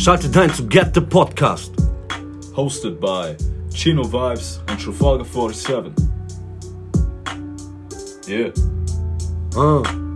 Schaltet ein zu Get the Podcast. Hosted by Chino Vibes und Trafalgar 47. Yeah. Ah.